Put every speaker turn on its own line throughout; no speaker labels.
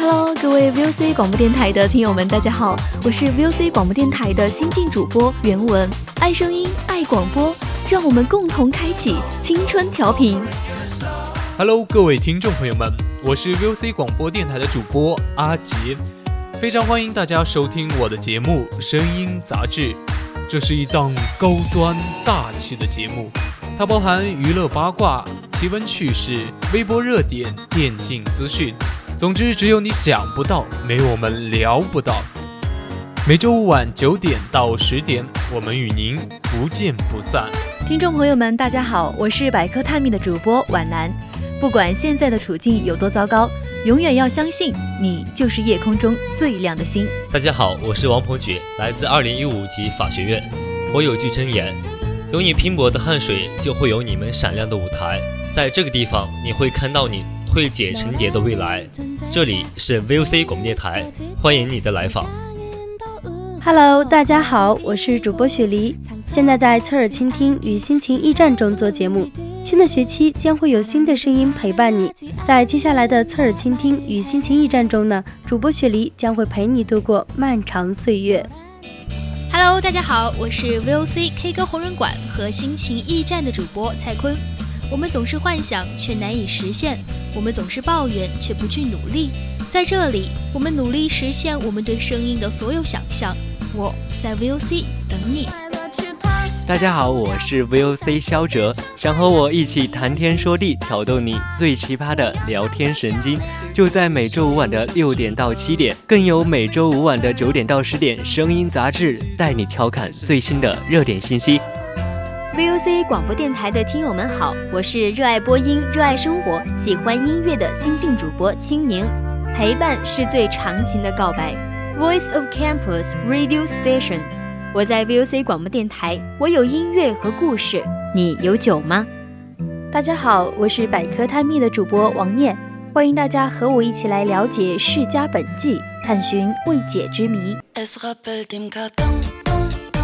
Hello，各位 VOC 广播电台的听友们，大家好，我是 VOC 广播电台的新晋主播袁文，爱声音，爱广播，让我们共同开启青春调频。
Hello，各位听众朋友们，我是 VOC 广播电台的主播阿杰，非常欢迎大家收听我的节目《声音杂志》，这是一档高端大气的节目，它包含娱乐八卦、奇闻趣事、微博热点、电竞资讯。总之，只有你想不到，没有我们聊不到。每周五晚九点到十点，我们与您不见不散。
听众朋友们，大家好，我是百科探秘的主播皖南。不管现在的处境有多糟糕，永远要相信，你就是夜空中最亮的星。
大家好，我是王鹏举，来自二零一五级法学院。我有句真言：有你拼搏的汗水，就会有你们闪亮的舞台。在这个地方，你会看到你。会解成蝶的未来，这里是 VOC 广播电台，欢迎你的来访。
Hello，大家好，我是主播雪梨，现在在侧耳倾听与心情驿站中做节目。新的学期将会有新的声音陪伴你，在接下来的侧耳倾听与心情驿站中呢，主播雪梨将会陪你度过漫长岁月。
Hello，大家好，我是 VOC K 歌红人馆和心情驿站的主播蔡坤。我们总是幻想却难以实现，我们总是抱怨却不去努力。在这里，我们努力实现我们对声音的所有想象。我在 VOC 等你。
大家好，我是 VOC 肖哲，想和我一起谈天说地，挑逗你最奇葩的聊天神经，就在每周五晚的六点到七点，更有每周五晚的九点到十点声音杂志带你调侃最新的热点信息。
VOC 广播电台的听友们好，我是热爱播音、热爱生活、喜欢音乐的新晋主播青柠。陪伴是最长情的告白。Voice of Campus Radio Station，我在 VOC 广播电台，我有音乐和故事，你有酒吗？
大家好，我是百科探秘的主播王念，欢迎大家和我一起来了解世家本纪，探寻未解之谜。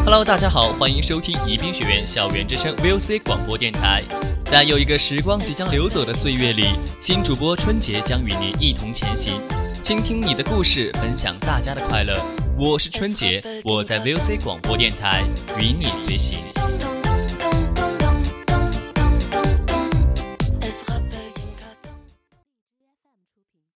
Hello，大家好，欢迎收听宜宾学院校园之声 VOC 广播电台。在又一个时光即将流走的岁月里，新主播春节将与您一同前行，倾听你的故事，分享大家的快乐。我是春节，我在 VOC 广播电台与你随行。